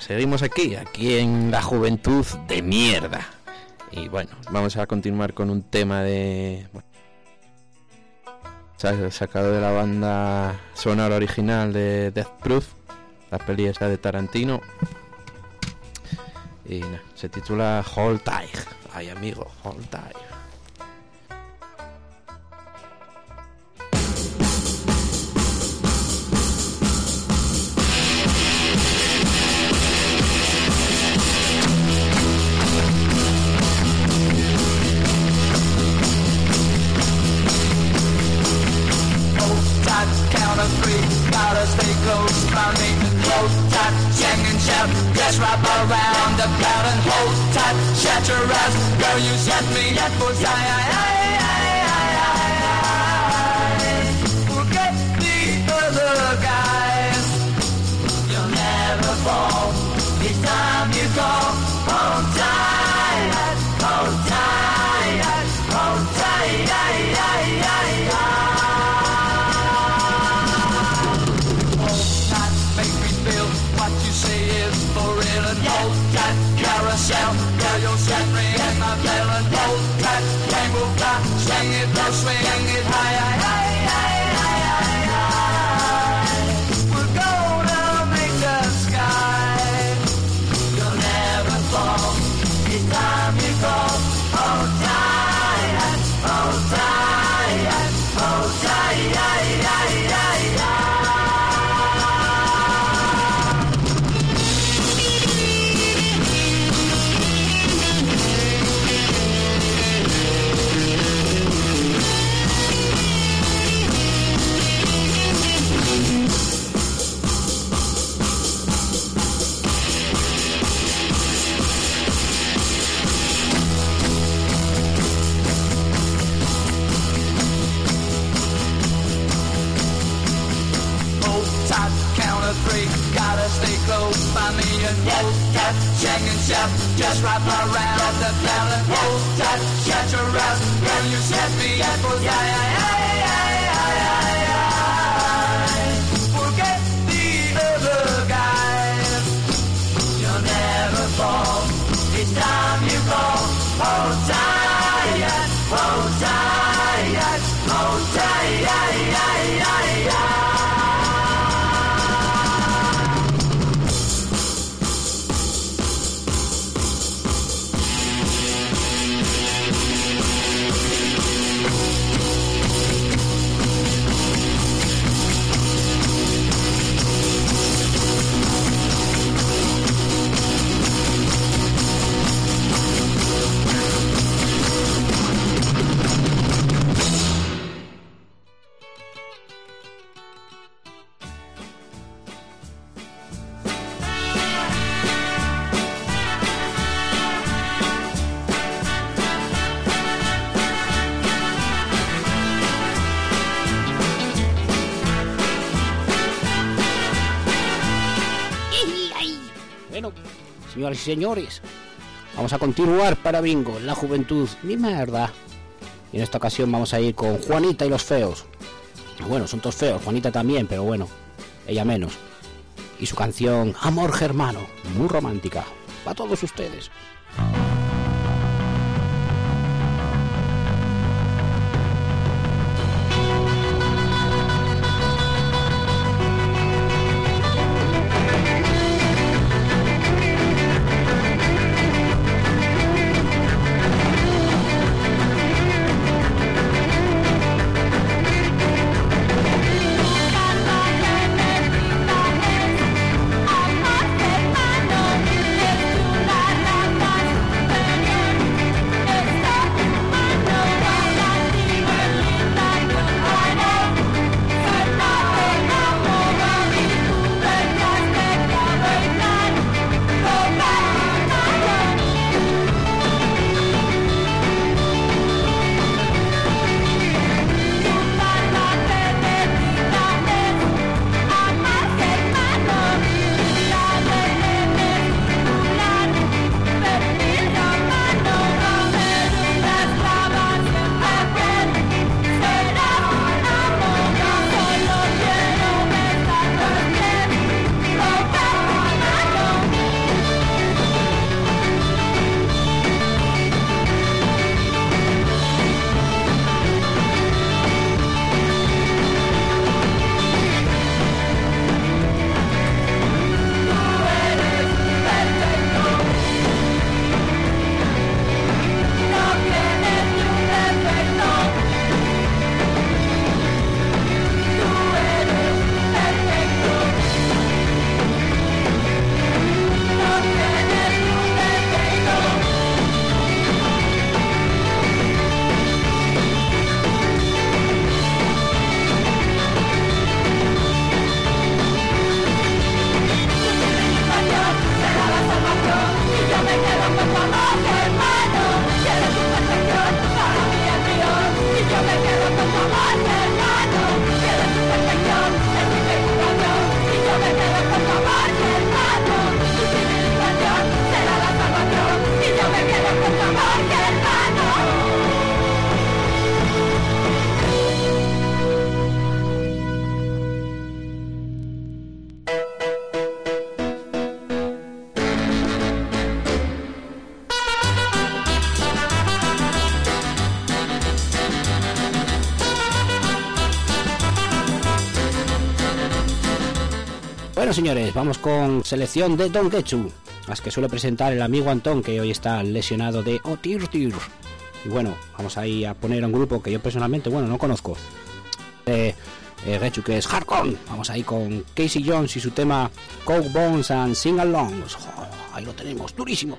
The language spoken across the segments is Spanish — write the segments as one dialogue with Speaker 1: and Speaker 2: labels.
Speaker 1: Seguimos aquí, aquí en la juventud de mierda. Y bueno, vamos a continuar con un tema de... sacado de la banda sonora original de Death Proof, la peli esa de Tarantino. Y nada, se titula Hold Tight. Ay amigo, Hold Tight.
Speaker 2: chef. Just wrap around the pallet, hold tight, catch your ass. When you set me up,
Speaker 3: I y señores. Vamos a continuar para Bingo, la juventud, mi mierda. Y en esta ocasión vamos a ir con Juanita y los feos. Bueno, son todos feos, Juanita también, pero bueno, ella menos. Y su canción Amor Germano, muy romántica, para todos ustedes.
Speaker 1: Vamos con selección de Don Getchu, las que suele presentar el amigo Antón, que hoy está lesionado de Otirtir. Y bueno, vamos ahí a poner un grupo que yo personalmente, bueno, no conozco. Eh, eh, Getchu, que es Hardcore. Vamos ahí con Casey Jones y su tema Coke Bones and Sing Alongs. Ahí lo tenemos, durísimo.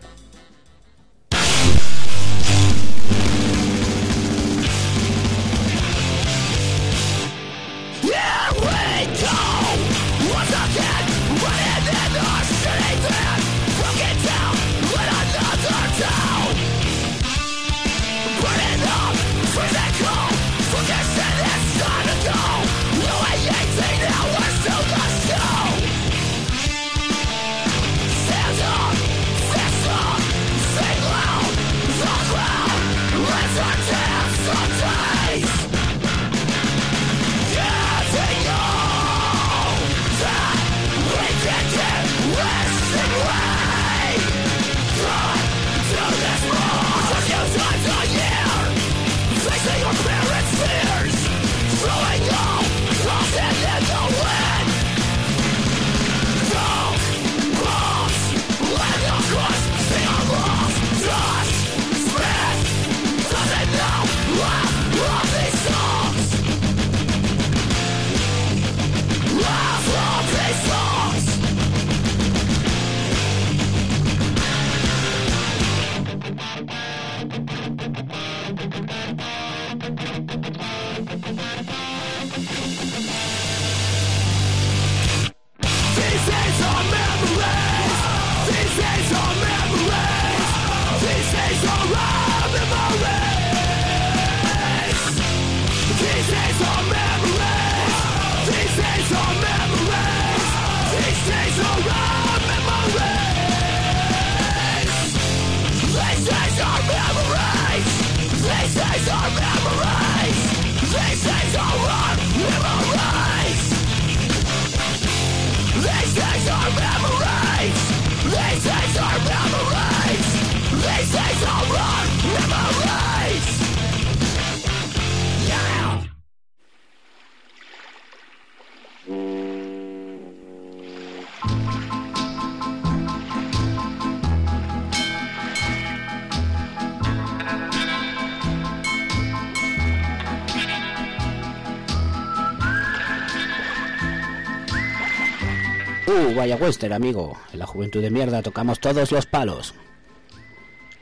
Speaker 1: Vaya western, amigo. En la juventud de mierda tocamos todos los palos.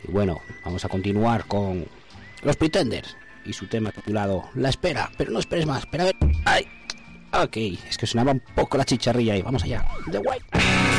Speaker 1: Y bueno, vamos a continuar con los Pretenders y su tema titulado La espera, pero no esperes más, espera a ver. ¡Ay! Ok, es que sonaba un poco la chicharrilla ahí. Vamos allá. The White.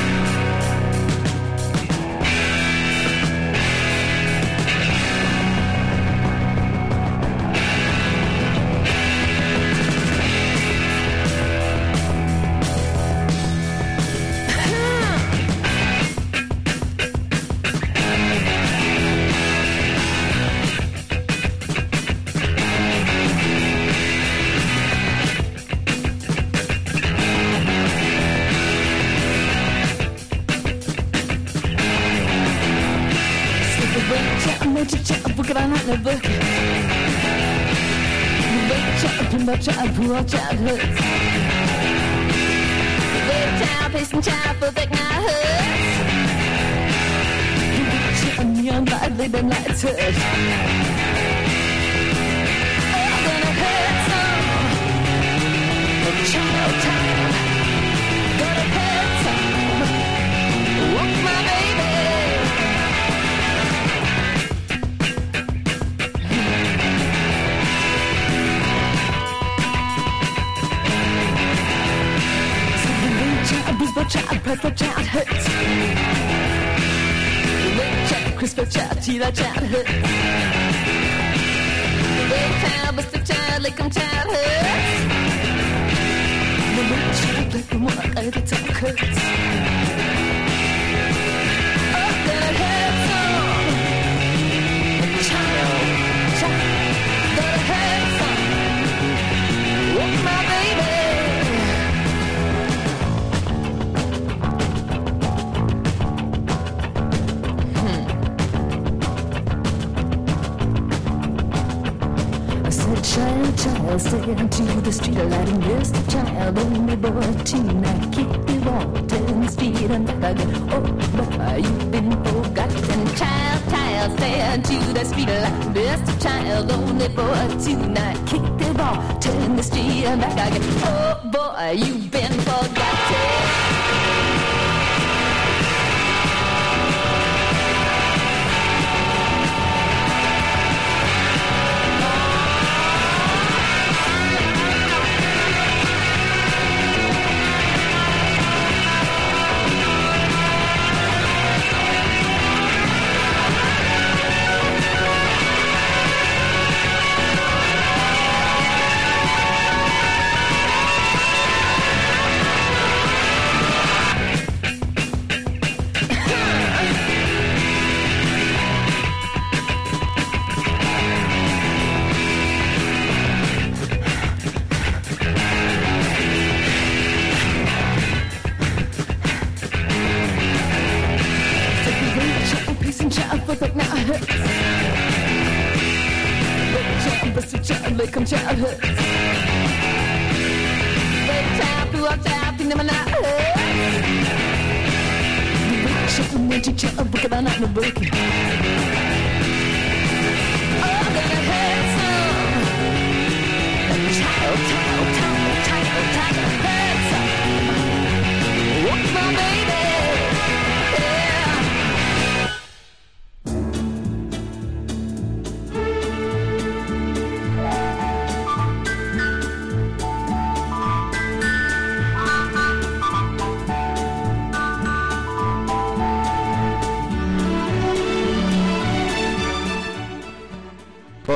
Speaker 4: the
Speaker 1: street allowing girls to child only boy teen I keep you wanting street and thug I oh boy, you've been forgotten. Child child stand to the street like this child only boy teen I keep you wanting the street and thug I oh boy you've been forgotten.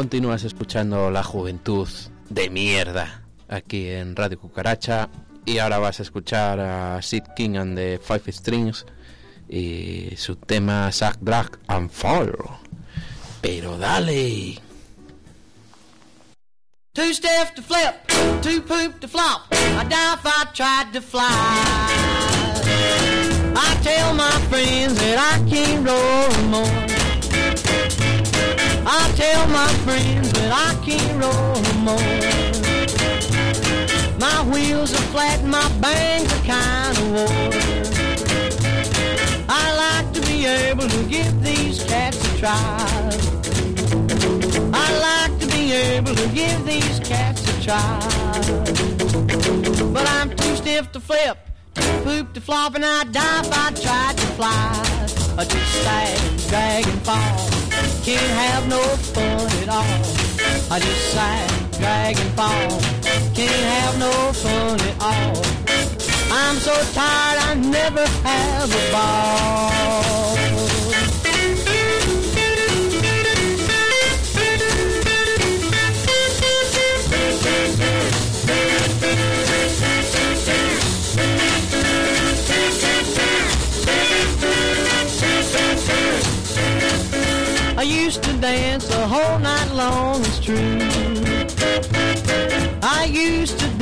Speaker 5: Continúas escuchando La Juventud de Mierda aquí en Radio Cucaracha y ahora vas a escuchar a Sid King and the Five Strings y su tema Sack, Drag and Fall. Pero dale.
Speaker 6: Two steps to flip, two poop to flop. I if I tried to fly. I tell my friends that I can't roll more. I tell my friends that I can't roll no more. My wheels are flat and my bangs are kind of worn. I like to be able to give these cats a try. I like to be able to give these cats a try. But I'm too stiff to flip, too poop to flop, and I'd die if I tried to fly. I just sag, drag, and fall. Can't have no fun at all. I just sag, drag, and fall. Can't have no fun at all. I'm so tired I never have a ball.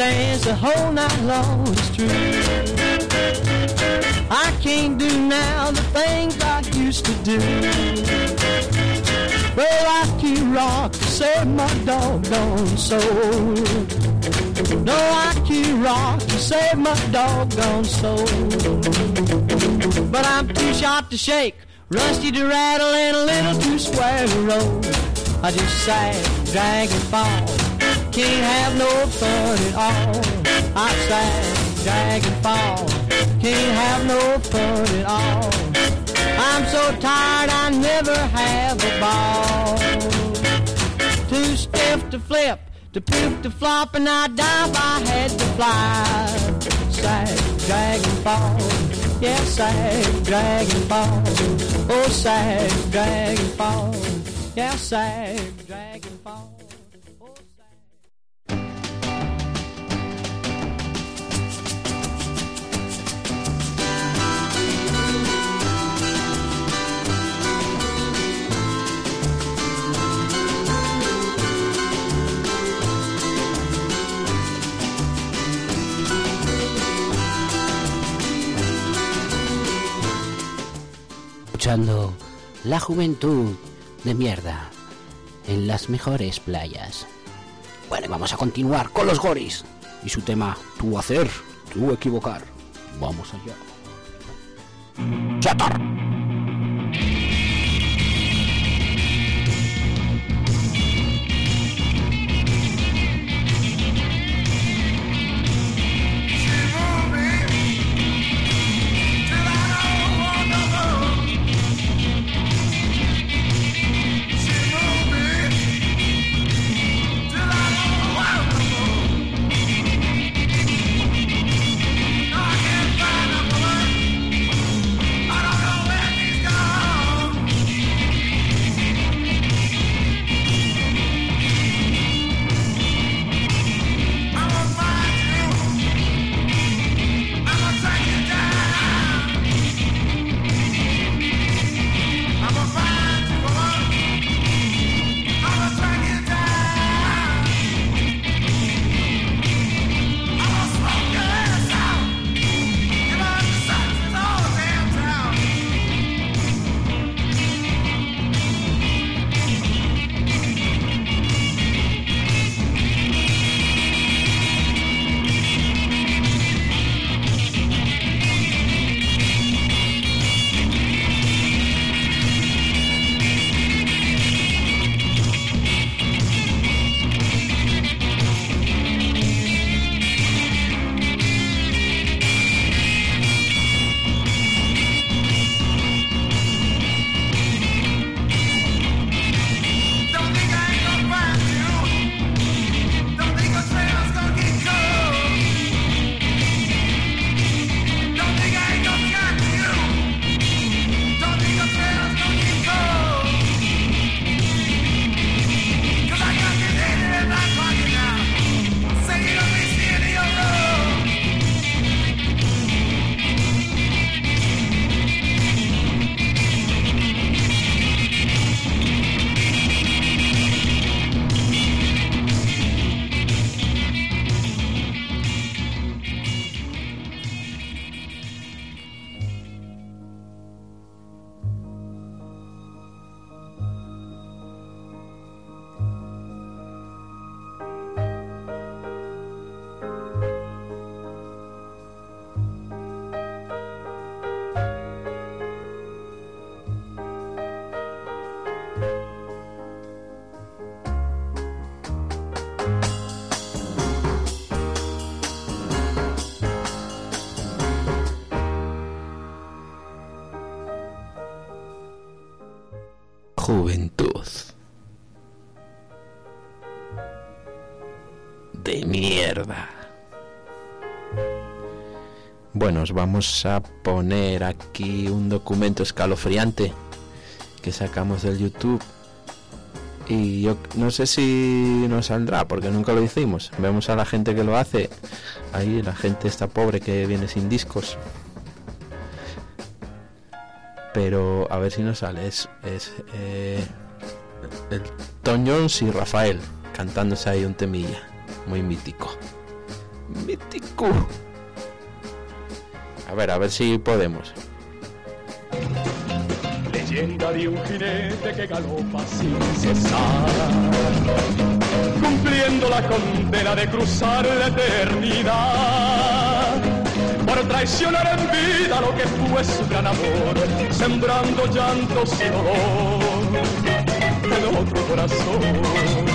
Speaker 6: Dance the whole night long, it's true. I can't do now the things I used to do. Well, I can rock to save my doggone soul. No, I can rock to save my doggone soul. But I'm too sharp to shake, rusty to rattle, and a little too square to roll. I just sag, drag, and fall. Can't have no fun at all. I sag, drag, and fall. Can't have no fun at all. I'm so tired I never have a ball. Too stiff to flip, to poop to flop, and I'd die I had to fly. Sag, drag, and fall. Yeah, sag, drag, and fall. Oh, sag, drag, and fall. Yeah, sag, drag, and fall.
Speaker 3: La Juventud de Mierda en las mejores playas.
Speaker 7: Bueno, vamos a continuar con los goris y su tema tú hacer, tú equivocar. Vamos allá. ¡Chatar!
Speaker 5: Bueno, os vamos a poner aquí un documento escalofriante que sacamos del YouTube. Y yo no sé si nos saldrá, porque nunca lo hicimos. Vemos a la gente que lo hace. Ahí la gente está pobre que viene sin discos. Pero a ver si nos sale. Es, es eh, el Tom Jones y Rafael cantándose ahí un temilla. Muy mítico. Mítico. A ver, a ver si podemos.
Speaker 8: Leyenda de un jinete que galopa sin cesar, cumpliendo la condena de cruzar la eternidad. Por traicionar en vida lo que fue su gran amor, sembrando llantos y dolor en otro corazón.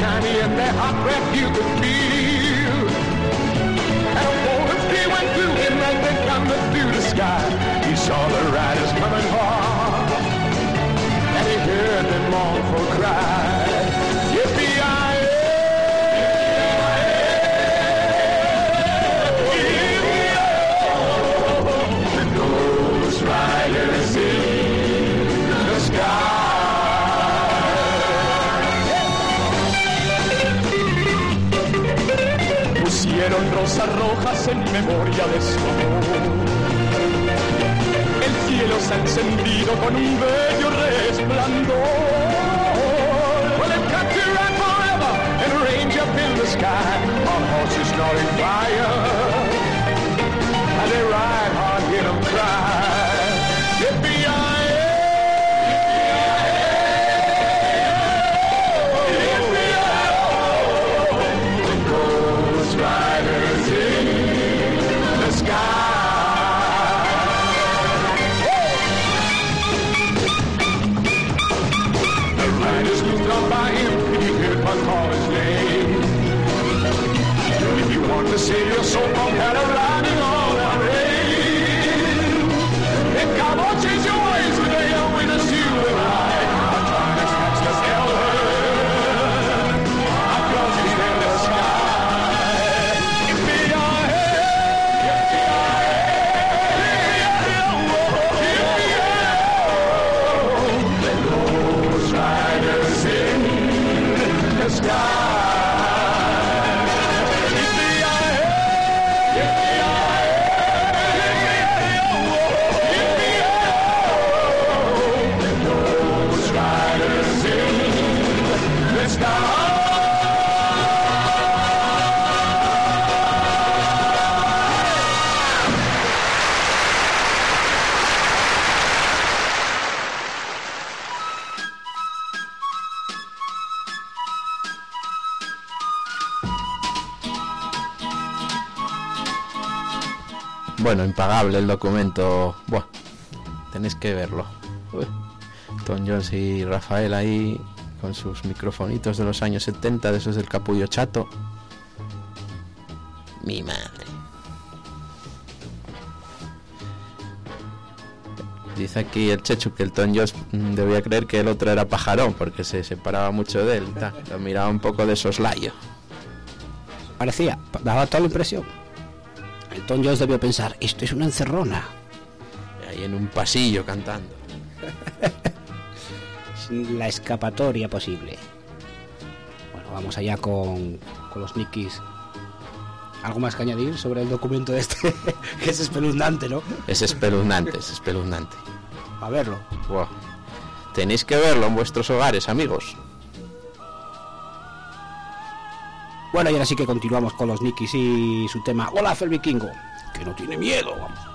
Speaker 8: Shiny and their hot breath you could feel. And a golden spear went through him as they thundered through the sky. He saw the riders coming hard and he heard them mournful cry. Rosas rojas en memoria de su amor. El cielo se ha encendido con un bello resplandor. Well, it kept you forever and range up in the sky on horses starting fire. And they ride
Speaker 5: Hello. Impagable el documento. Buah, tenéis que verlo. Uy. Tom Jones y Rafael ahí con sus microfonitos de los años 70, de esos del capullo chato. Mi madre. Dice aquí el Chechu que el Tom Jones mm, debía creer que el otro era pajarón porque se separaba mucho de él. Lo miraba un poco de soslayo.
Speaker 3: Parecía, daba toda la impresión. Tom Jones debió pensar, esto es una encerrona.
Speaker 5: Ahí en un pasillo cantando.
Speaker 3: La escapatoria posible. Bueno, vamos allá con, con los Nikis. ¿Algo más que añadir sobre el documento este? que es espeluznante, ¿no?
Speaker 5: Es espeluznante, es espeluznante.
Speaker 3: A verlo.
Speaker 5: Tenéis que verlo en vuestros hogares, amigos.
Speaker 3: Bueno, y ahora sí que continuamos con los Nikis y su tema Olaf el Vikingo. Que no tiene miedo, vamos.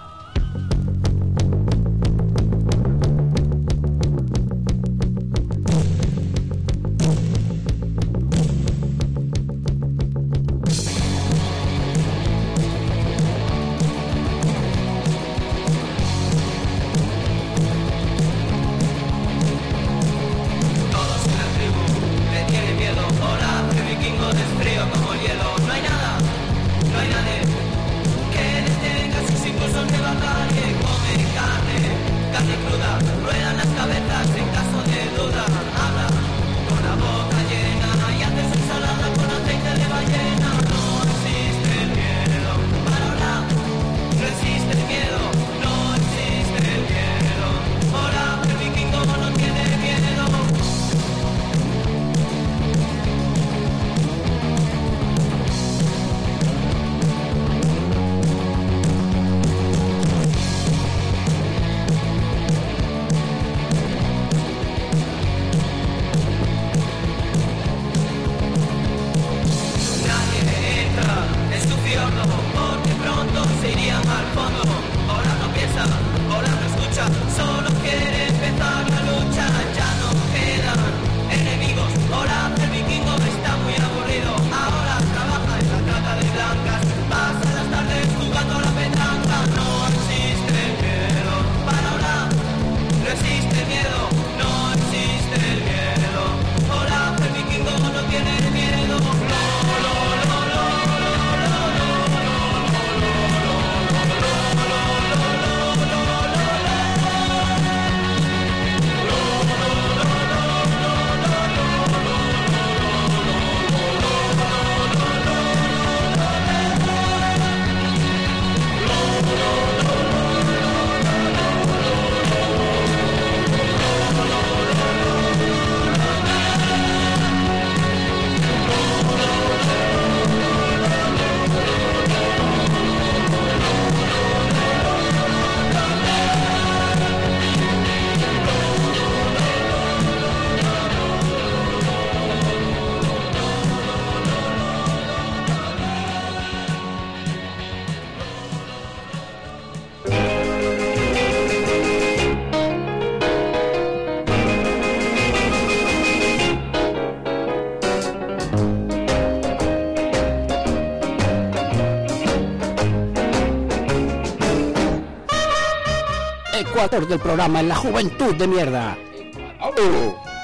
Speaker 3: Ecuador del programa en la juventud de mierda.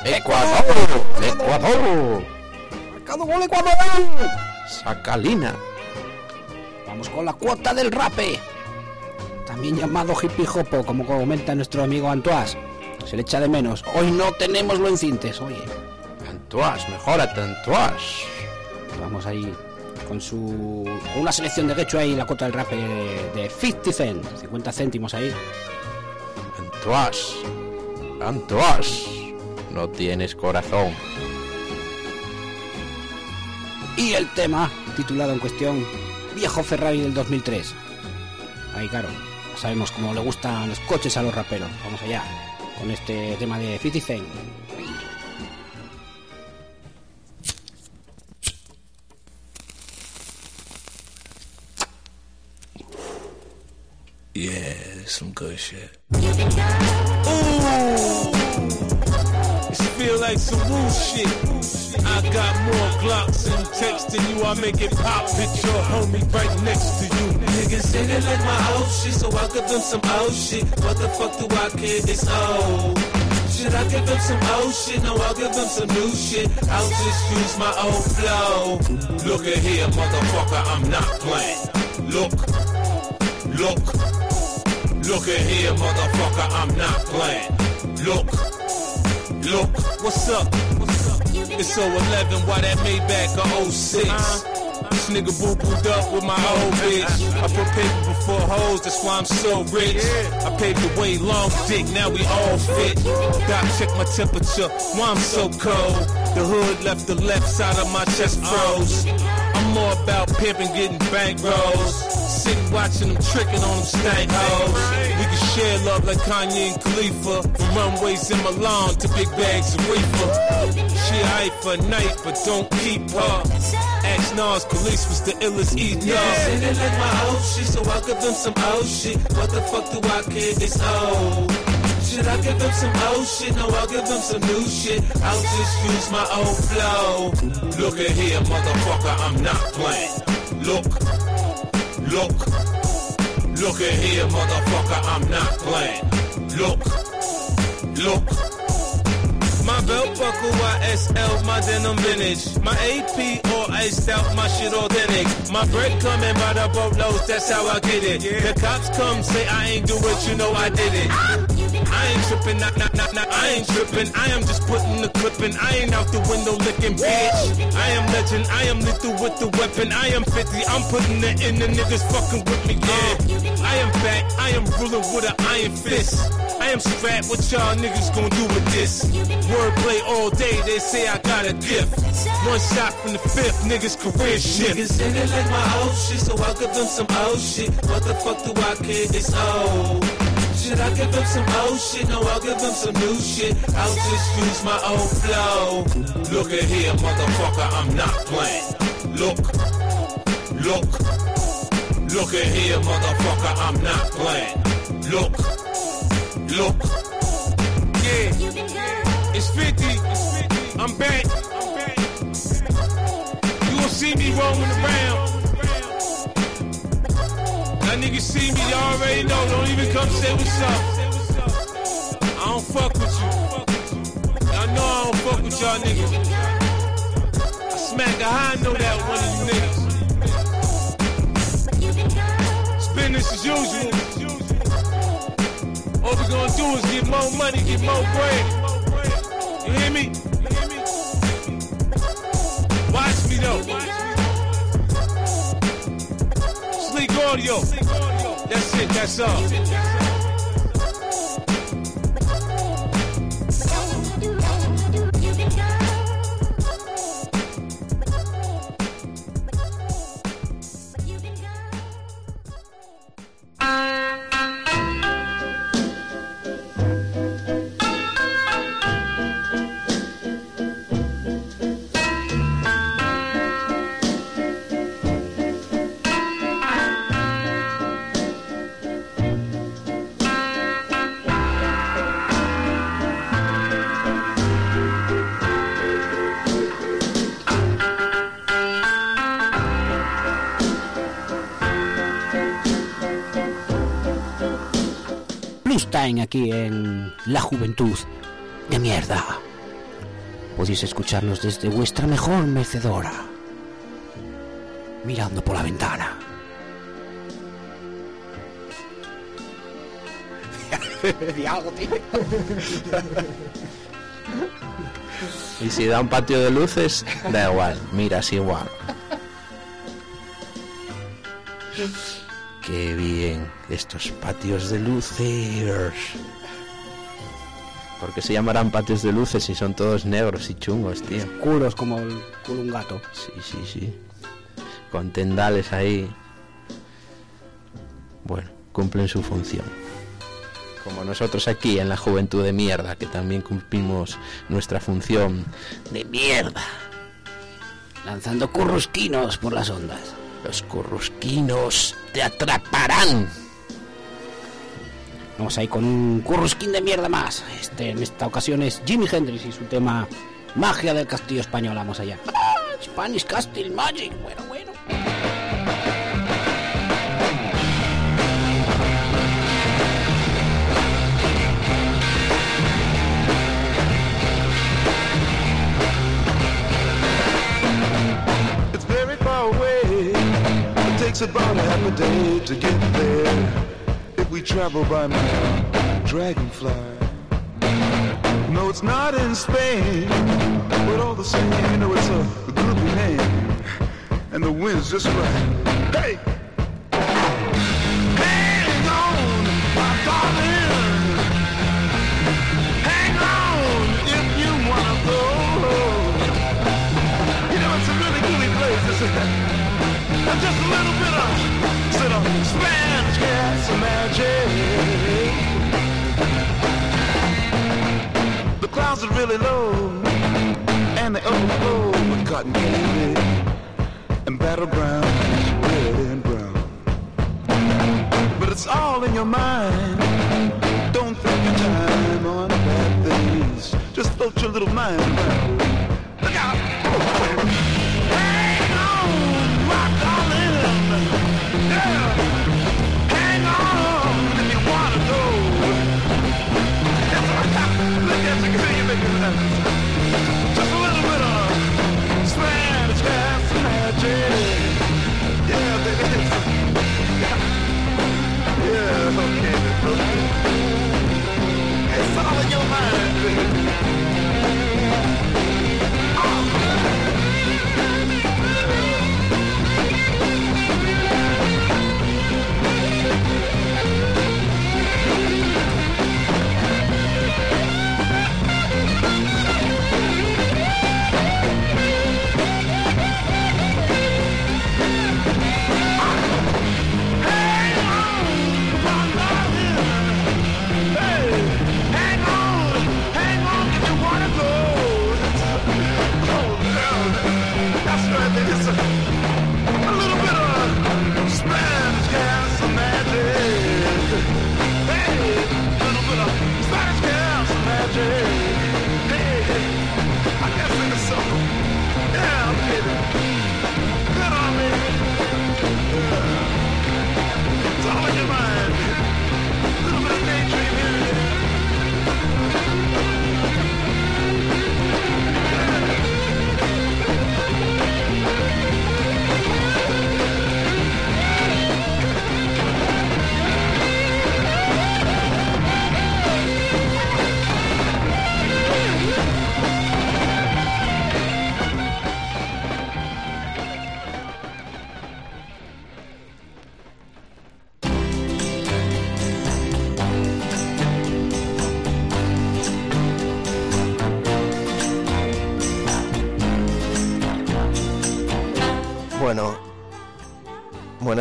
Speaker 5: Ecuador, Ecuador,
Speaker 3: ¡Marcado gol Ecuador!
Speaker 5: Sacalina.
Speaker 3: Vamos con la cuota del rape. También llamado hippie hopo, como comenta nuestro amigo Antoas. Se le echa de menos. Hoy no tenemos lo encintes, oye.
Speaker 5: Antoas, mejórate, Antoas.
Speaker 3: Vamos ahí con su. con una selección de Gecho ahí, la cuota del rape de 50 cent. 50 céntimos ahí.
Speaker 5: Antoas, Antoas. No tienes corazón.
Speaker 3: Y el tema, titulado en cuestión, Viejo Ferrari del 2003. Ahí, claro, sabemos cómo le gustan los coches a los raperos. Vamos allá, con este tema de 50 Cent.
Speaker 9: Good shit.
Speaker 10: This feel like some woo shit. I got more Glocks and text than you. I make it pop. Picture your homie right next to you.
Speaker 11: Niggas they like my old shit, so I give them some old shit. What the fuck do I care? It's old. Should I give them some old shit? No, I'll give them some new shit. I'll just use my old flow.
Speaker 10: Look at here, motherfucker, I'm not playing. Look, look, look at here, motherfucker, I'm not playing. Look, look, what's up? It's 011, why that Maybach a 06? This nigga boo booed up with my old bitch. I put paper before hoes, that's why I'm so rich. I paved the way, long dick, now we all fit. Doc, check my temperature, why I'm so cold. The hood left the left side of my chest froze. I'm more about pimping, getting bankrolls. Sitting watching them tricking on them stank hoes. We can share love like Kanye and Khalifa. From runways in Milan to big bags of reefer. She aight for night, but don't keep her. Ask Nas, police was the illest eater.
Speaker 11: Say they like my old shit, so I'll give them some old shit. What the fuck do I care? It's old. Should I give them some old shit? No, I'll give them some new shit. I'll just use my old flow.
Speaker 10: Look at here, motherfucker, I'm not playing. Look, look, look at here, motherfucker, I'm not playing. Look, look. My belt buckle YSL, my denim vintage. My AP all iced out, my shit authentic. My bread coming by the boatloads, that's how I get it. The cops come say I ain't do it, you know I did it. I ain't tripping, nah, nah, nah, nah, I ain't tripping. I am just putting the clip in. I ain't out the window licking, bitch. I am legend, I am lethal with the weapon. I am 50, I'm putting it in the niggas fucking with me, yeah. I am back, I am ruling with an iron fist. I am strapped, what y'all niggas gonna do with this? Wordplay all day, they say I got a gift. One shot from the fifth, niggas career shit.
Speaker 11: Niggas in it like my old shit, so I'll give them some old shit. What the fuck do I care? It's old. Should I give them some old shit? No, I'll give them some new shit. I'll just use my old flow.
Speaker 10: Look at here, motherfucker, I'm not playing. Look, look, look at here, motherfucker, I'm not playing. Look, look. Yeah, it's 50. I'm back. You gon' see me roaming around. That niggas see me, y'all already know. Don't even come say what's up. I don't fuck with you. Y'all know I don't fuck with y'all niggas. I smack a high, know that one of you niggas. It's business as usual. All we gonna do is get more money, get more bread. You hear me? Watch me though. Sleek audio. That's it, that's all.
Speaker 3: Aquí en La Juventud de Mierda. Podéis escucharnos desde vuestra mejor mecedora, mirando por la ventana. Tío.
Speaker 5: Y si da un patio de luces, da igual, miras igual. Qué bien, estos patios de luces. ¿Por qué se llamarán patios de luces si son todos negros y chungos, tío?
Speaker 3: Culos como el culo un gato.
Speaker 5: Sí, sí, sí. Con tendales ahí. Bueno, cumplen su función. Como nosotros aquí en la juventud de mierda, que también cumplimos nuestra función de mierda.
Speaker 3: Lanzando currusquinos por las ondas.
Speaker 5: Los currusquinos te atraparán.
Speaker 3: Vamos ahí con un currusquín de mierda más. Este, en esta ocasión es Jimi Hendrix y su tema Magia del Castillo Español. Vamos allá. ¡Ah! Spanish Castle Magic. Bueno, bueno.
Speaker 12: Takes about a half a day to get there. If we travel by dragonfly. No, it's not in Spain, but all the same, you know it's a groovy name, and the wind's just right. Hey, hang on, my darling. Hang on if you wanna go. You know, it's a really place. Just a little bit of, sort of magic. The clouds are really low, and they overflow with cotton candy and red and brown. But it's all in your mind. Don't think your time on bad things. Just float your little mind around.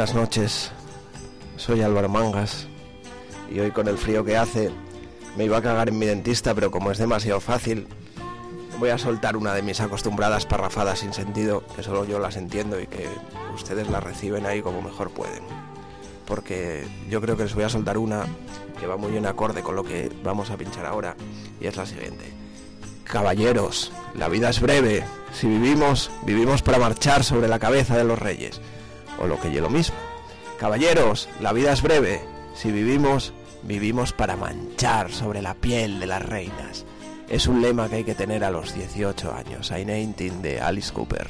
Speaker 13: Buenas noches. Soy Álvaro Mangas y hoy con el frío que hace me iba a cagar en mi dentista, pero como es demasiado fácil, voy a soltar una de mis acostumbradas parrafadas sin sentido, que solo yo las entiendo y que ustedes las reciben ahí como mejor pueden. Porque yo creo que les voy a soltar una que va muy en acorde con lo que vamos a pinchar ahora y es la siguiente. Caballeros, la vida es breve. Si vivimos, vivimos para marchar sobre la cabeza de los reyes. O lo que yo lo mismo. Caballeros, la vida es breve. Si vivimos,
Speaker 1: Vivimos para manchar sobre la piel de las reinas. Es un lema que hay que tener a los 18 años. I 19 de Alice Cooper.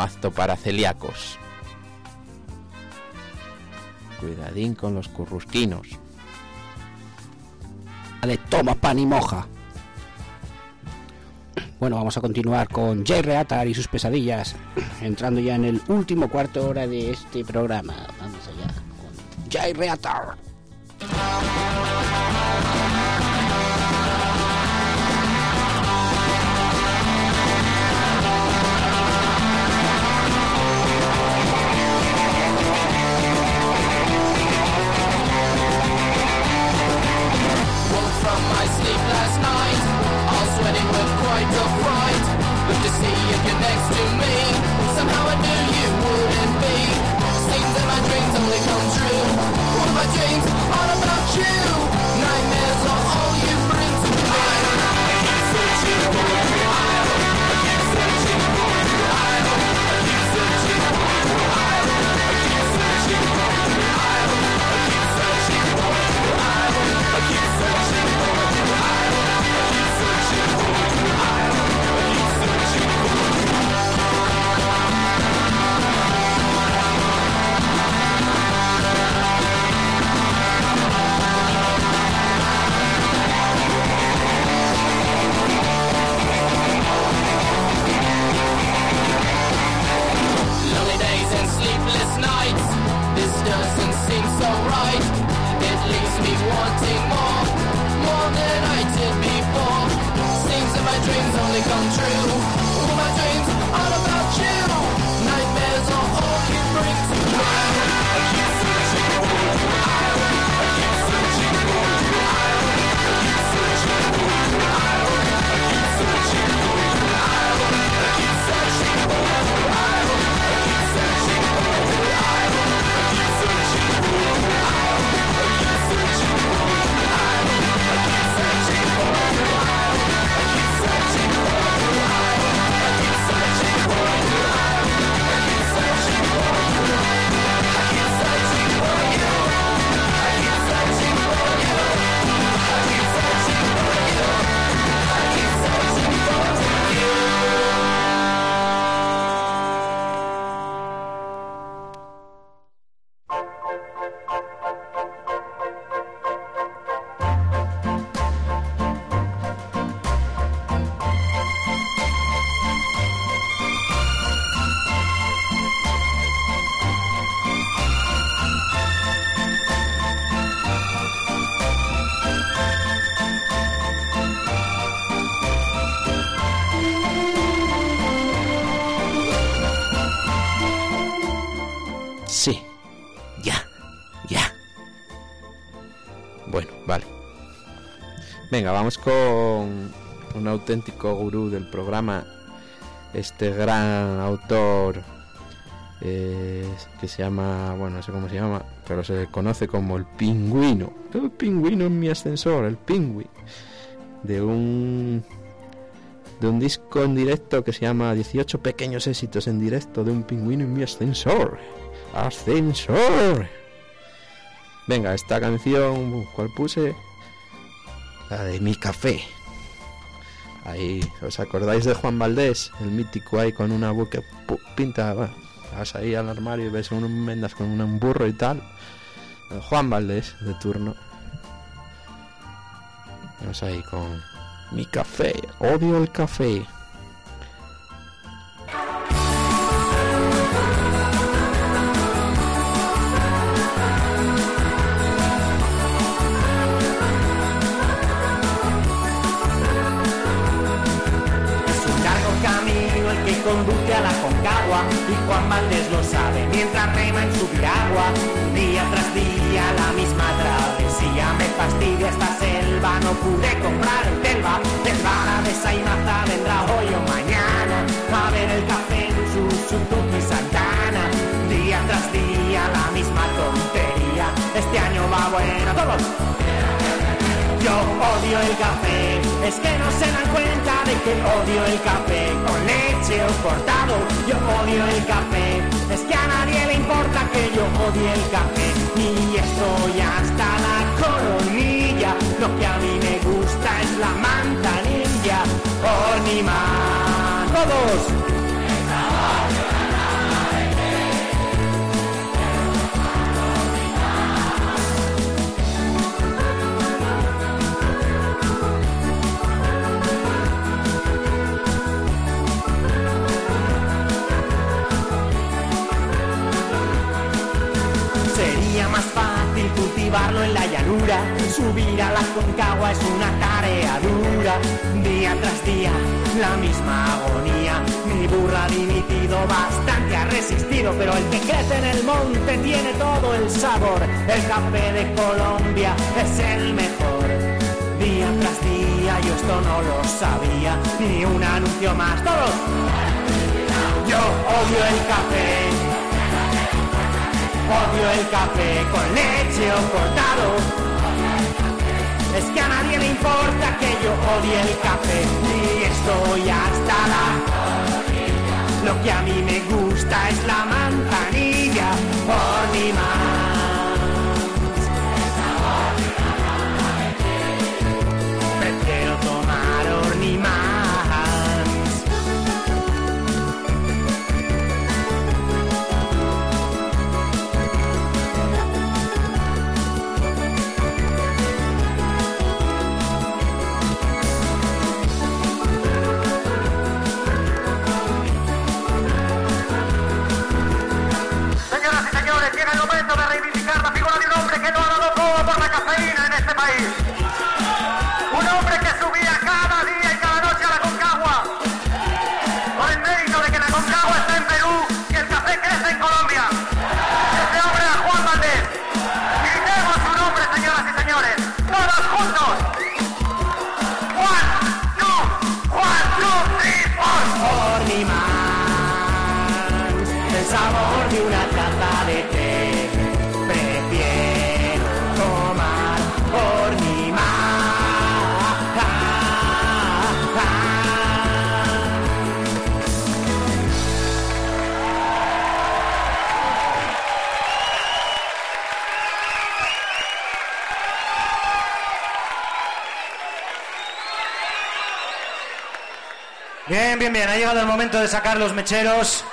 Speaker 5: No apto para celíacos. Cuidadín con los currusquinos.
Speaker 3: Vale, toma pan y moja. Bueno, vamos a continuar con Jay Reatar y sus pesadillas, entrando ya en el último cuarto hora de este programa. Vamos allá con Jay Reatar.
Speaker 14: With quite fright. Looked to see if you're next to me. Somehow I knew you wouldn't be. Seems that my dreams only come true. All my dreams are about you. Nightmares are all you bring to me. I searching for you.
Speaker 5: Sí. Ya. Ya. Bueno, vale. Venga, vamos con un auténtico gurú del programa. Este gran autor eh, que se llama, bueno, no sé cómo se llama, pero se conoce como el pingüino. El pingüino en mi ascensor, el pingüi. De un de un disco en directo que se llama 18 pequeños éxitos en directo de un pingüino en mi ascensor. Ascensor. Venga, esta canción, ¿cuál puse? La de Mi Café. Ahí, ¿os acordáis de Juan Valdés? El mítico ahí con una buque pinta, vas ahí al armario y ves un mendas con un burro y tal. Juan Valdés, de turno. Vamos ahí con Mi Café. Odio el café.
Speaker 15: Conduce a la Concagua y Juan Valdés lo sabe mientras rema en su piragua. Día tras día la misma travesía me fastidia esta selva, no pude comprar el telva. Telvara de Saimaza vendrá hoy o mañana a ver el café en su Suzuki Santana. Día tras día la misma tontería, este año va bueno, todos. Yo odio el café, es que no se dan cuenta de que odio el café con leche o cortado. Yo odio el café, es que a nadie le importa que yo odie el café. Y estoy hasta la coronilla, lo que a mí me gusta es la manzanilla. Oh, ni más, todos. Cultivarlo en la llanura. Subir a la concagua es una tarea dura. Día tras día, la misma agonía. Mi burra ha dimitido bastante, ha resistido, pero el que crece en el monte tiene todo el sabor. El café de Colombia es el mejor. Día tras día, yo esto no lo sabía. Ni un anuncio más, todos. Yo odio el café. Odio el café con leche o cortado. Es que a nadie le importa que yo odie el café y estoy hasta la... Lo que a mí me gusta es la manzanilla, por mi más.
Speaker 16: De sacar los mecheros.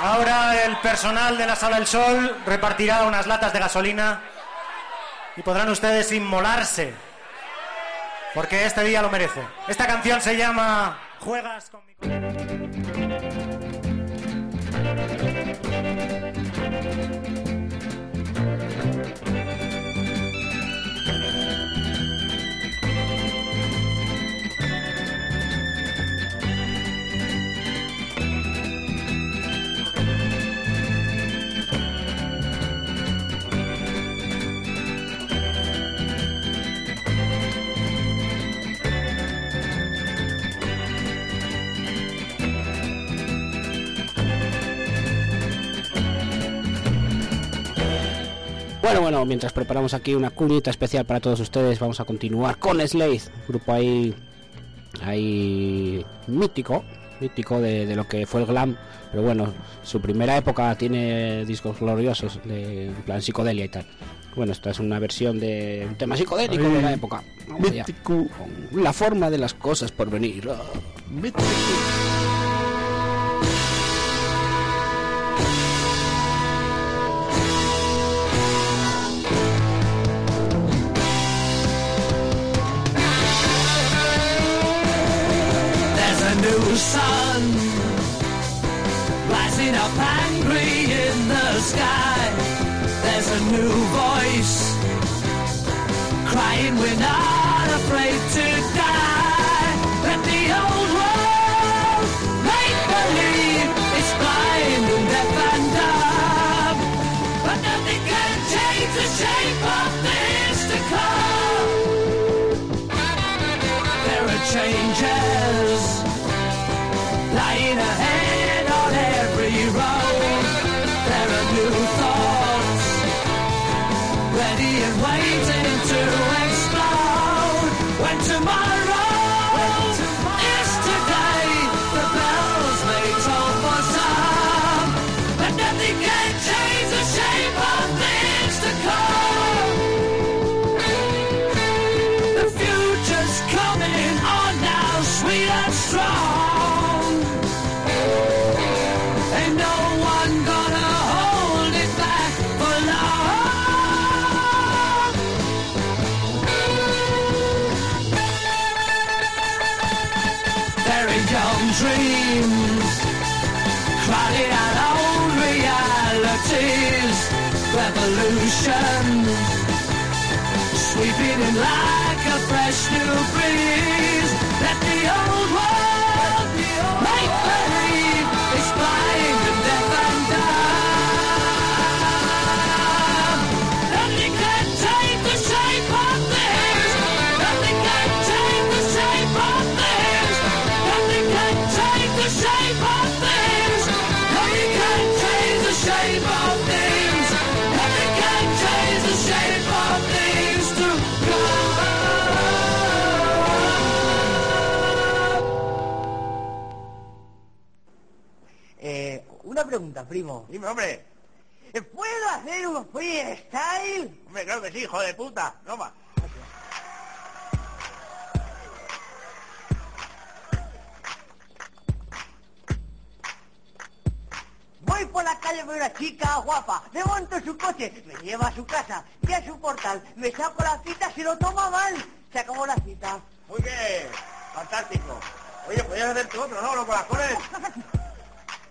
Speaker 16: Ahora el personal de la Sala del Sol repartirá unas latas de gasolina y podrán ustedes inmolarse. Porque este día lo merece. Esta canción se llama Juegas con mi...
Speaker 3: Bueno, bueno, mientras preparamos aquí una cuñita especial para todos ustedes, vamos a continuar con Slade, grupo ahí, ahí mítico, mítico de, de lo que fue el glam, pero bueno, su primera época tiene discos gloriosos, de, en plan psicodelia y tal. Bueno, esta es una versión de un tema psicodélico
Speaker 5: Ay,
Speaker 3: de la época. Con La forma de las cosas por venir.
Speaker 1: Sky. There's a new voice crying, We're not afraid to die. Dreams, crowded out old realities. Revolution, sweeping in like a fresh new breeze. Let the old world
Speaker 17: pregunta, primo.
Speaker 7: Dime, hombre.
Speaker 17: ¿Eh, ¿Puedo hacer un freestyle?
Speaker 7: Hombre, claro que sí, hijo de puta. Toma.
Speaker 17: Voy por la calle veo una chica guapa, me monto su coche, me lleva a su casa y a su portal, me saco la cita, se lo toma mal, se acabó la cita.
Speaker 7: Muy bien. Fantástico. Oye, podrías hacerte otro, ¿no? Los corazones.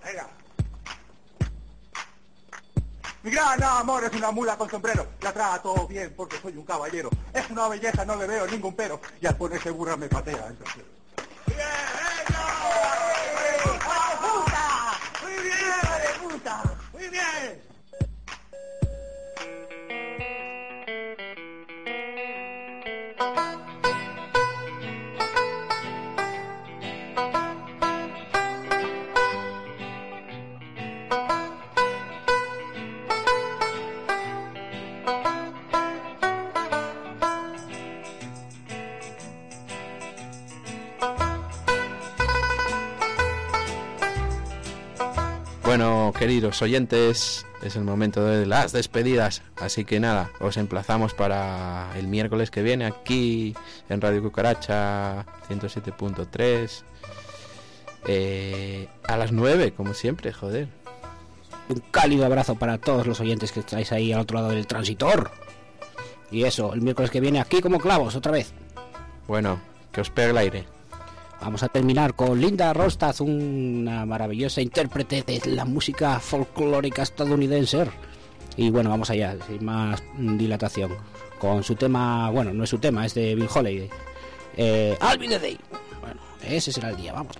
Speaker 7: Venga.
Speaker 18: Mi gran amor es una mula con sombrero. La trato bien porque soy un caballero. Es una belleza, no le veo ningún pero. Y al ponerse burra me patea. entonces.
Speaker 17: puta! ¡Muy bien!
Speaker 7: Muy bien.
Speaker 5: Queridos oyentes, es el momento de las despedidas. Así que nada, os emplazamos para el miércoles que viene aquí en Radio Cucaracha 107.3. eh, a las 9, como siempre, joder.
Speaker 3: Un cálido abrazo para todos los oyentes que estáis ahí al otro lado del transitor. Y eso, el miércoles que viene aquí como clavos, otra vez.
Speaker 5: Bueno, que os pegue el aire.
Speaker 3: Vamos a terminar con Linda Rostaz, una maravillosa intérprete de la música folclórica estadounidense. Y bueno, vamos allá, sin más dilatación. Con su tema, bueno, no es su tema, es de Bill Holiday. Eh, I'll be the day. Bueno, ese será el día, vamos.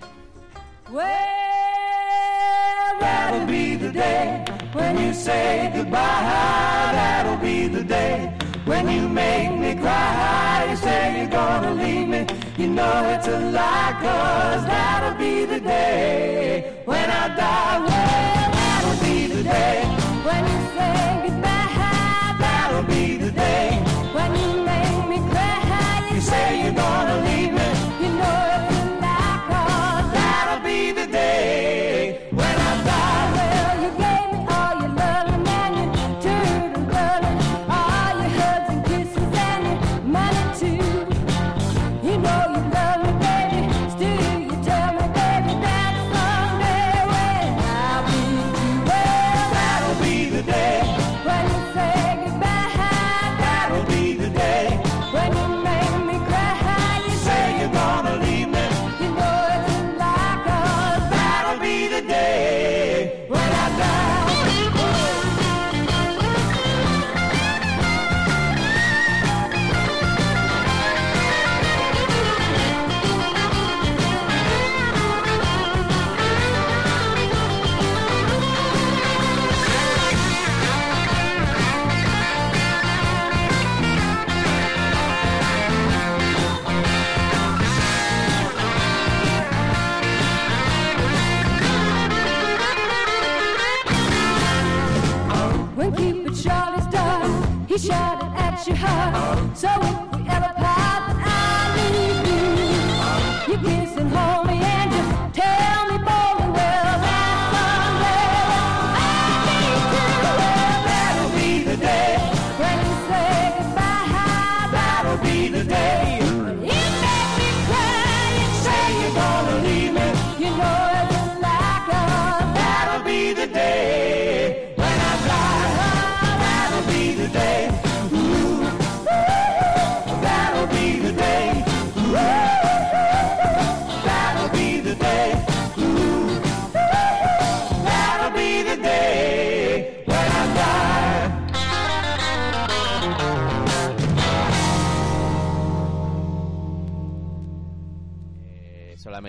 Speaker 19: When you make me cry. You say you're gonna leave me. You know it's a lie, cause that'll be the day when I die. Well,